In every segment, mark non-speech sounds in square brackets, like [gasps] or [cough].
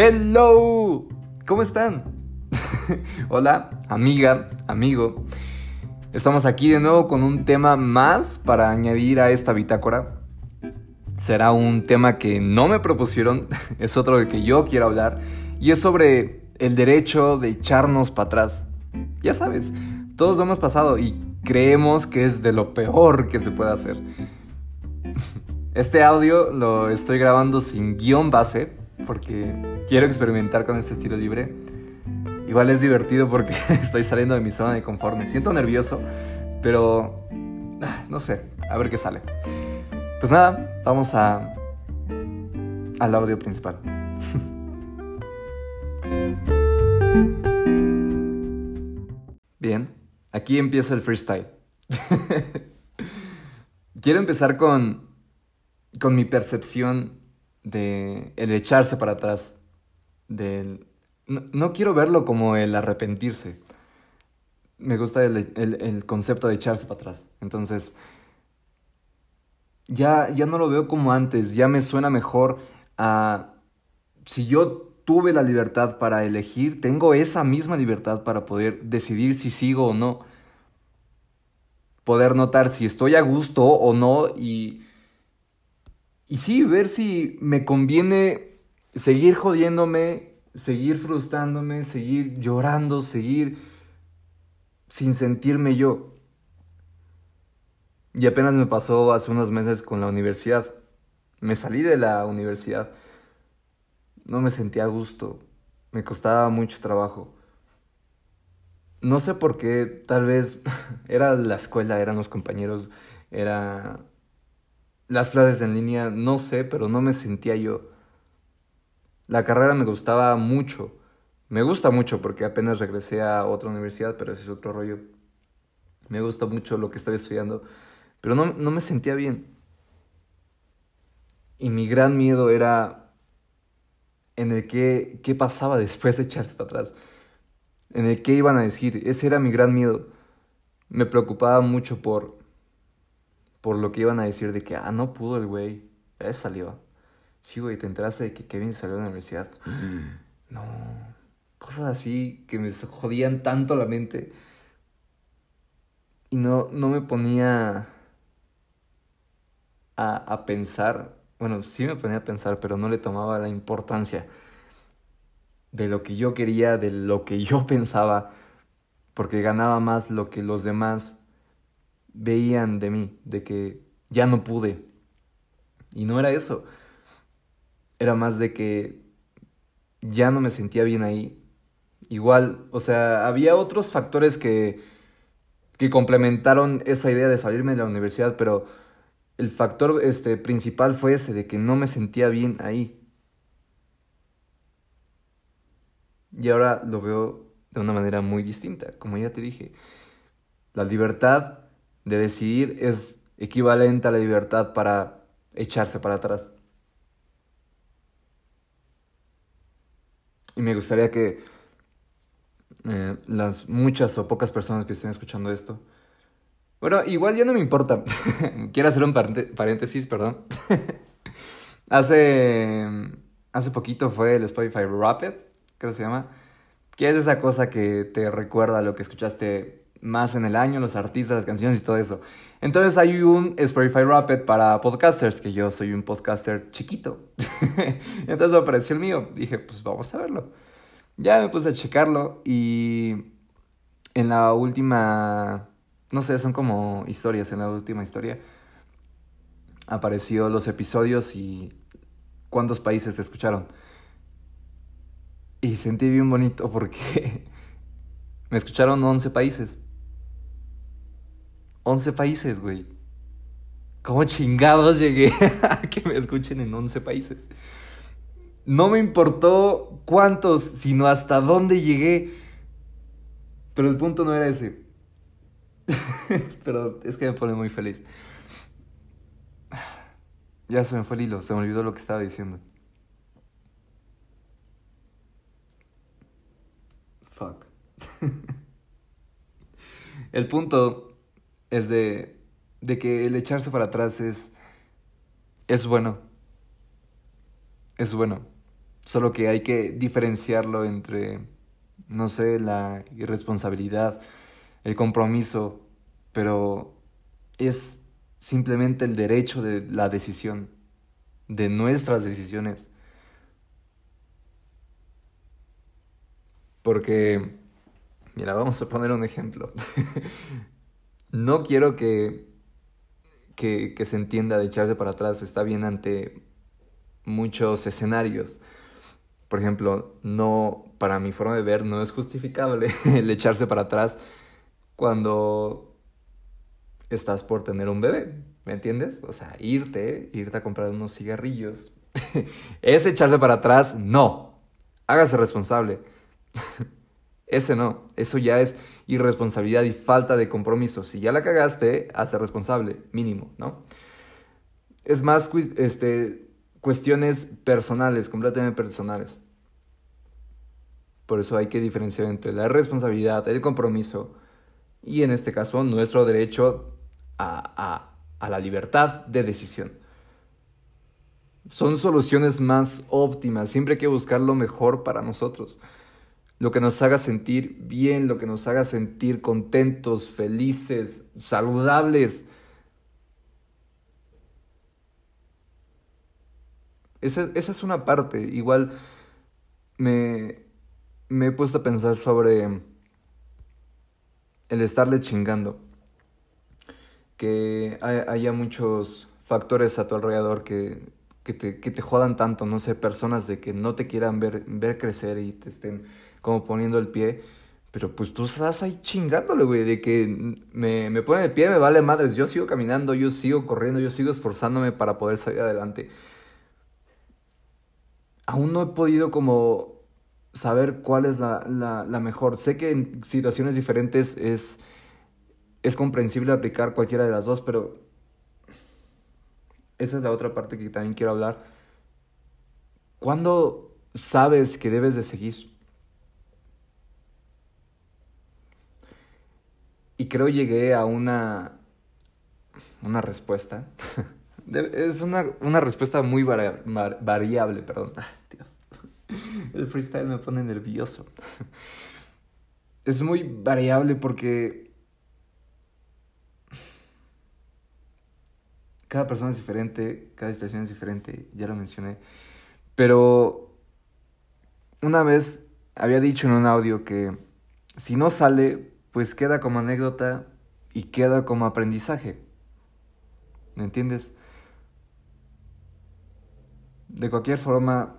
Hello, ¿cómo están? [laughs] Hola, amiga, amigo. Estamos aquí de nuevo con un tema más para añadir a esta bitácora. Será un tema que no me propusieron, [laughs] es otro de que yo quiero hablar, y es sobre el derecho de echarnos para atrás. Ya sabes, todos lo hemos pasado y creemos que es de lo peor que se puede hacer. [laughs] Este audio lo estoy grabando sin guion base porque quiero experimentar con este estilo libre. Igual es divertido porque [laughs] estoy saliendo de mi zona de confort. Me siento nervioso, pero ah, no sé, a ver qué sale. Pues nada, vamos a al audio principal. [laughs] Bien, aquí empieza el freestyle. [laughs] Quiero empezar con con mi percepción de el echarse para atrás, del... No, quiero verlo como el arrepentirse. Me gusta el, concepto de echarse para atrás. Entonces, ya, ya no lo veo como antes, ya me suena mejor a... Si yo tuve la libertad para elegir, tengo esa misma libertad para poder decidir si sigo o no. Poder notar si estoy a gusto o no y y sí, ver si me conviene seguir jodiéndome, seguir frustrándome, seguir llorando, seguir sin sentirme yo. Y apenas me pasó hace unos meses con la universidad. Me salí de la universidad. No me sentía a gusto. Me costaba mucho trabajo. No sé por qué, tal vez [laughs] era la escuela, eran los compañeros, era las clases en línea, no sé, pero no me sentía yo. La carrera me gustaba mucho. Me gusta mucho porque apenas regresé a otra universidad, pero ese es otro rollo. Me gusta mucho lo que estoy estudiando, pero no, no me sentía bien. Y mi gran miedo era en el que, qué pasaba después de echarse para atrás. En el que iban a decir. Ese era mi gran miedo. Me preocupaba mucho por por lo que iban a decir de que, ah, no pudo el güey, ya salió. Sí, güey, te enteraste de que Kevin salió de la universidad. [gasps] no, cosas así que me jodían tanto la mente. Y no, no me ponía a, a pensar, bueno, sí me ponía a pensar, pero no le tomaba la importancia de lo que yo quería, de lo que yo [laughs] pensaba, porque ganaba más lo que los demás veían de mí, de que ya no pude. Y no era eso. Era más de que ya no me sentía bien ahí. Igual, o sea, había otros factores que, que complementaron esa idea de salirme de la universidad, pero el factor este, principal fue ese, de que no me sentía bien ahí. Y ahora lo veo de una manera muy distinta, como ya te dije. La libertad de decidir es equivalente a la libertad para echarse para atrás. Y me gustaría que eh, las muchas o pocas personas que estén escuchando esto, bueno, igual ya no me importa. [laughs] Quiero hacer un paréntesis, perdón. [laughs] hace, hace poquito fue el Spotify Rapid, creo que se llama, que es esa cosa que te recuerda lo que escuchaste más en el año, los artistas, las canciones y todo eso. Entonces hay un Spotify Rapid para podcasters, que yo soy un podcaster chiquito. [laughs] Entonces apareció el mío. Dije, pues vamos a verlo. Ya me puse a checarlo y en la última, no sé, son como historias, en la última historia apareció los episodios y cuántos países te escucharon. Y sentí bien bonito porque [laughs] me escucharon 11 países. 11 países, güey. ¿Cómo chingados llegué [laughs] a que me escuchen en 11 países? No me importó cuántos, sino hasta dónde llegué. Pero el punto no era ese. [laughs] Pero es que me pone muy feliz. Ya se me fue el hilo, se me olvidó lo que estaba diciendo. Fuck. [laughs] el punto es de, de que el echarse para atrás es, es bueno. Es bueno. Solo que hay que diferenciarlo entre, no sé, la irresponsabilidad, el compromiso, pero es simplemente el derecho de la decisión, de nuestras decisiones. Porque, mira, vamos a poner un ejemplo. [laughs] no quiero que, que, que se entienda de echarse para atrás, está bien ante muchos escenarios por ejemplo, no, para mi forma de ver, no es justificable [laughs] el echarse para atrás cuando estás por tener un bebé, ¿me entiendes? O sea, irte, irte a comprar unos cigarrillos. [laughs] ¿Es echarse para atrás? No. Hágase responsable. [laughs] Ese no. Eso ya es irresponsabilidad y falta de compromiso. Si ya la cagaste, hazte responsable, mínimo, ¿no? Es más, este, cuestiones personales, completamente personales. Por eso hay que diferenciar entre la responsabilidad, el compromiso y en este caso nuestro derecho a, a la libertad de decisión. Son soluciones más óptimas, siempre hay que buscar lo mejor para nosotros, lo que nos haga sentir bien, lo que nos haga sentir contentos, felices, saludables. Esa, es una parte. Igual me, me he puesto a pensar sobre el estarle chingando. Que haya muchos factores a tu alrededor que, que, te, que te jodan tanto, no sé, personas de que no te quieran ver, ver crecer y te estén como poniendo el pie. Pero pues tú estás ahí chingándole, güey, de que me, me ponen el pie, me vale madres. Yo sigo caminando, yo sigo corriendo, yo sigo esforzándome para poder salir adelante aún no he podido como saber cuál es la, la, mejor. Sé que en situaciones diferentes es, es comprensible aplicar cualquiera de las dos, pero esa es la otra parte que también quiero hablar. ¿Cuándo sabes que debes de seguir? Y creo llegué a una, una respuesta [laughs] Es una, una respuesta muy variable, perdón. Ah, Dios. El freestyle me pone nervioso. [laughs] Es muy variable porque cada persona es diferente, cada situación es diferente, ya lo mencioné. Pero una vez había dicho en un audio que si no sale, pues queda como anécdota y queda como aprendizaje. ¿Me entiendes? de cualquier forma,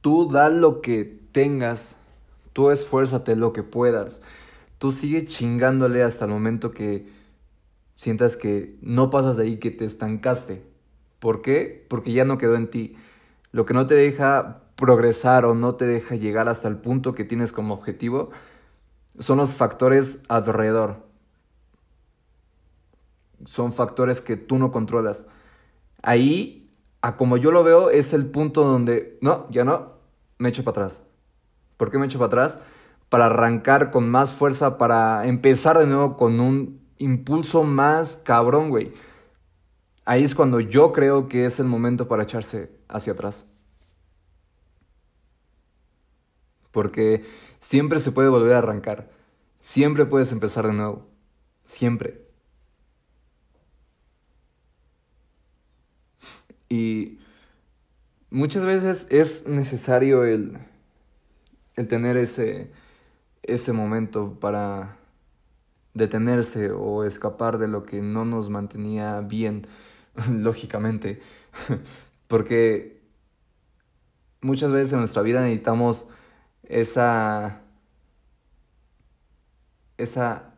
tú da lo que tengas, tú esfuérzate lo que puedas, tú sigue chingándole hasta el momento que sientas que no pasas de ahí, que te estancaste. ¿Por qué? Porque ya no quedó en ti. Lo que no te deja progresar o no te deja llegar hasta el punto que tienes como objetivo son los factores alrededor. Son factores que tú no controlas. Ahí a como yo lo veo, es el punto donde, no, ya no, me echo para atrás. ¿Por qué me echo para atrás? Para arrancar con más fuerza, para empezar de nuevo con un impulso más cabrón, güey. Ahí es cuando yo creo que es el momento para echarse hacia atrás. Porque siempre se puede volver a arrancar. Siempre puedes empezar de nuevo. Siempre. Y muchas veces es necesario el, el tener ese, ese momento para detenerse o escapar de lo que no nos mantenía bien, [laughs] lógicamente. [laughs] Porque muchas veces en nuestra vida necesitamos esa... esa...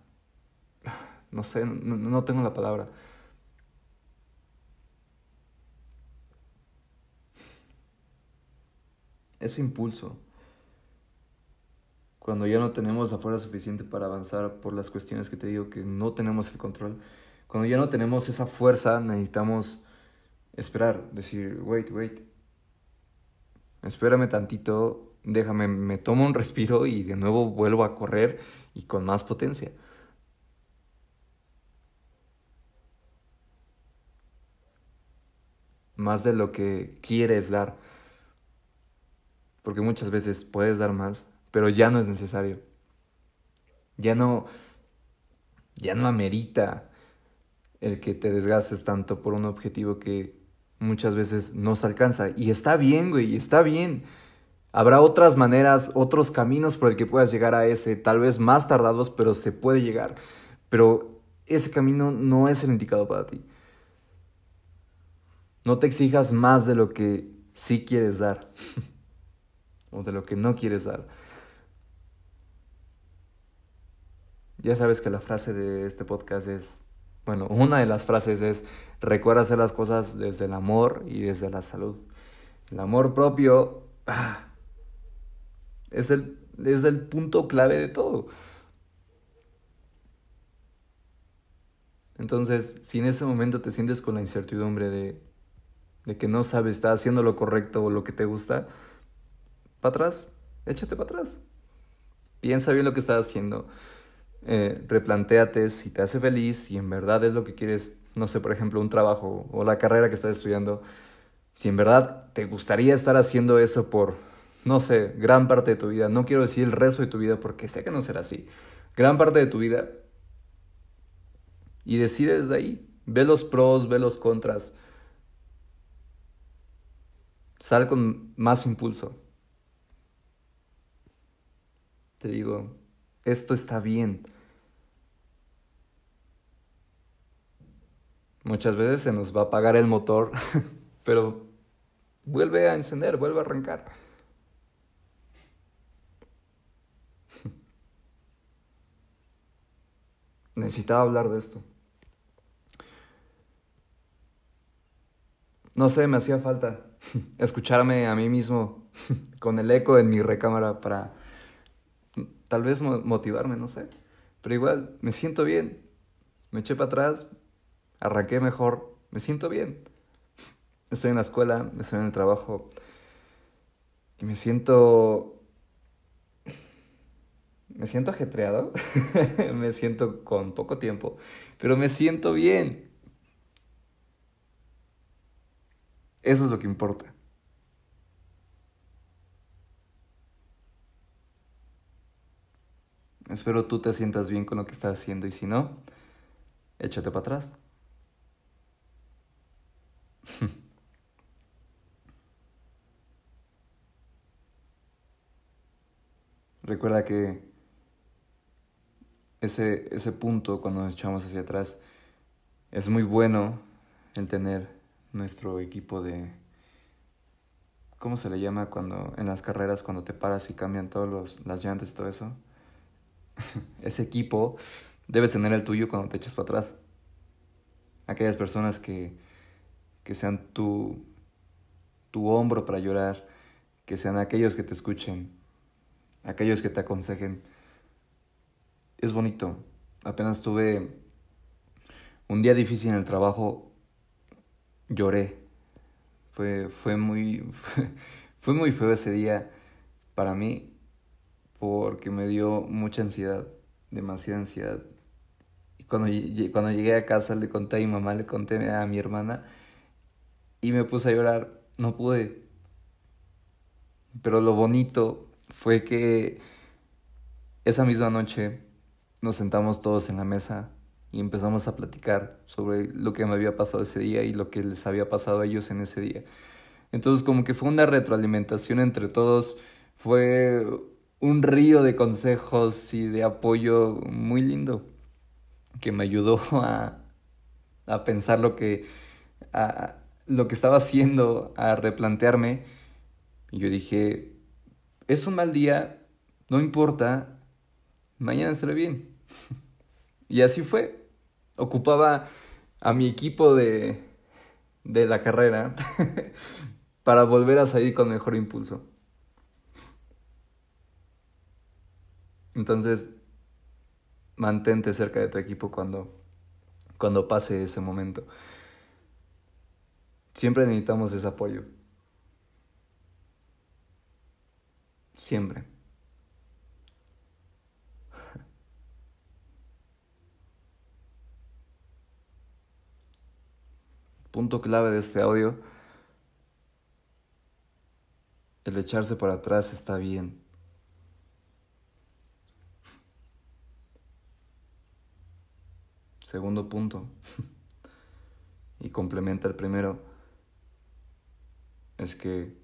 no sé, no tengo la palabra ese impulso. Cuando ya no tenemos la fuerza suficiente para avanzar por las cuestiones que te digo que no tenemos el control. Cuando ya no tenemos esa fuerza, necesitamos esperar, decir, wait, wait. Espérame tantito, déjame, me tomo un respiro y de nuevo vuelvo a correr y con más potencia. Más de lo que quieres dar porque muchas veces puedes dar más, pero ya no es necesario. Ya no, ya no amerita el que te desgastes tanto por un objetivo que muchas veces no se alcanza. Y está bien, güey, está bien. Habrá otras maneras, otros caminos por el que puedas llegar a ese, tal vez más tardados, pero se puede llegar. Pero ese camino no es el indicado para ti. No te exijas más de lo que sí quieres dar [laughs] o de lo que no quieres dar. Ya sabes que la frase de este podcast es, bueno, una de las frases es, recuerda hacer las cosas desde el amor y desde la salud. El amor propio ah, es, el, es el punto clave de todo. Entonces, si en ese momento te sientes con la incertidumbre de, de que no sabes, estás haciendo lo correcto o lo que te gusta, para atrás, échate para atrás. Piensa bien lo que estás haciendo. Eh, replantéate si te hace feliz, si en verdad es lo que quieres, no sé, por ejemplo, un trabajo o la carrera que estás estudiando. Si en verdad te gustaría estar haciendo eso por, no sé, gran parte de tu vida, no quiero decir el resto de tu vida porque sé que no será así, gran parte de tu vida, y decide desde ahí, ve los pros, ve los contras, sal con más impulso. Te digo, esto está bien. Muchas veces se nos va a apagar el motor, [laughs] pero vuelve a encender, vuelve a arrancar. Necesitaba hablar de esto. No sé, me hacía falta [laughs] escucharme a mí mismo [laughs] con el eco en mi recámara para tal vez motivarme, no sé. Pero igual, me siento bien. Me eché para atrás, arranqué mejor, me siento bien. Estoy en la escuela, estoy en el trabajo y me siento... Me siento ajetreado, [laughs] me siento con poco tiempo, pero me siento bien. Eso es lo que importa. Espero tú te sientas bien con lo que estás haciendo y si no, échate para atrás. [laughs] Recuerda que ese, ese punto cuando nos echamos hacia atrás es muy bueno el tener nuestro equipo de... ¿Cómo se le llama cuando en las carreras cuando te paras y cambian todas las llantas y todo eso? [laughs] ese equipo debes tener el tuyo cuando te echas para atrás. Aquellas personas que, que sean tu, tu hombro para llorar, que sean aquellos que te escuchen, aquellos que te aconsejen. Es bonito. Apenas tuve un día difícil en el trabajo, lloré. Fue, fue, muy, [laughs] fue muy feo ese día para mí porque me dio mucha ansiedad, demasiada ansiedad. Y cuando, cuando llegué a casa le conté a mi mamá, le conté a mi hermana y me puse a llorar. No pude. Pero lo bonito fue que esa misma noche nos sentamos todos en la mesa y empezamos a platicar sobre lo que me había pasado ese día y lo que les había pasado a ellos en ese día. Entonces como que fue una retroalimentación entre todos, fue un río de consejos y de apoyo muy lindo que me ayudó [laughs] a, a pensar lo que, a, lo que estaba haciendo, a replantearme. Y yo dije, es un mal día, no importa, mañana estaré bien. Y así fue. Ocupaba a mi equipo de, de la carrera [laughs] para volver a salir con mejor impulso. Entonces, mantente cerca de tu equipo cuando, cuando pase ese momento. Siempre necesitamos ese apoyo. Siempre. Punto clave de este audio. el echarse para atrás está bien. Segundo punto, [laughs] y complementa el primero, es que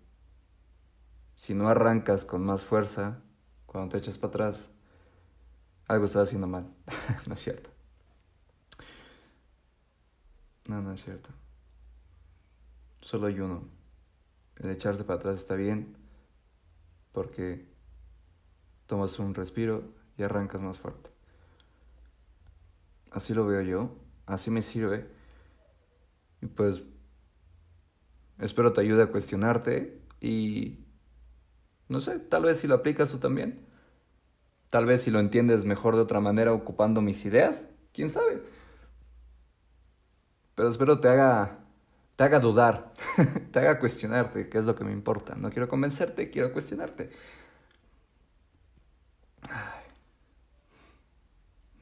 si no arrancas con más fuerza, cuando te echas para atrás, algo estás haciendo mal. [laughs] no es cierto. No, no es cierto. Solo hay uno. El echarse para atrás está bien porque tomas un respiro y arrancas más fuerte. Así lo veo yo, así me sirve. Y pues espero te ayude a cuestionarte y no sé, tal vez si lo aplicas tú también. Tal vez si lo entiendes mejor de otra manera ocupando mis ideas, quién sabe. Pero espero te haga te haga dudar, [laughs] te haga cuestionarte, que es lo que me importa. No quiero convencerte, quiero cuestionarte.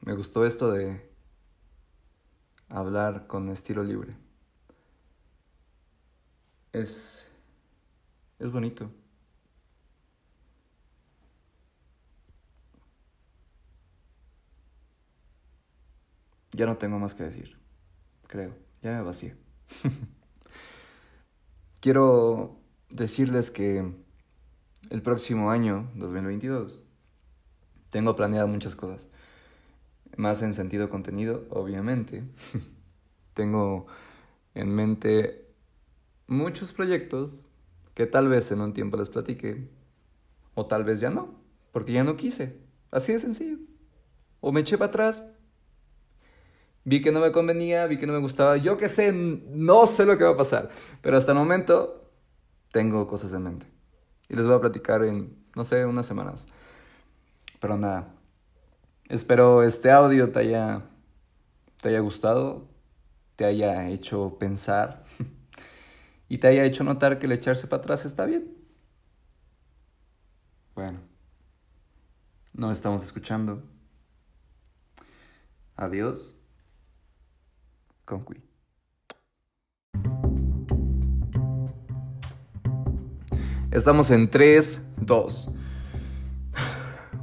Me gustó esto de hablar con estilo libre. Es, es bonito. Ya no tengo más que decir, creo. Ya me vacié. [laughs] Quiero decirles que el próximo año, 2022, tengo planeado muchas cosas. Más en sentido contenido, obviamente. [laughs] tengo en mente muchos proyectos que tal vez en un tiempo les platique, o tal vez ya no, porque ya no quise. Así de sencillo. O me eché para atrás, vi que no me convenía, vi que no me gustaba, yo qué sé, no sé lo que va a pasar, pero hasta el momento tengo cosas en mente. Y les voy a platicar en, no sé, unas semanas. Pero nada, espero este audio te haya, te haya gustado, te haya hecho pensar [laughs] y te haya hecho notar que el echarse para atrás está bien. Bueno, nos estamos escuchando. Adiós con Estamos en 3, 2,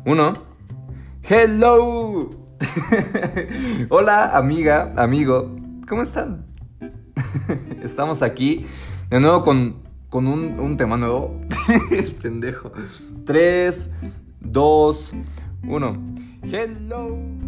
1. Hello. [laughs] Hola amiga, amigo, ¿cómo están? [laughs] Estamos aquí de nuevo con, con un, un tema nuevo. [laughs] Pendejo. 3, 2, 1. Hello.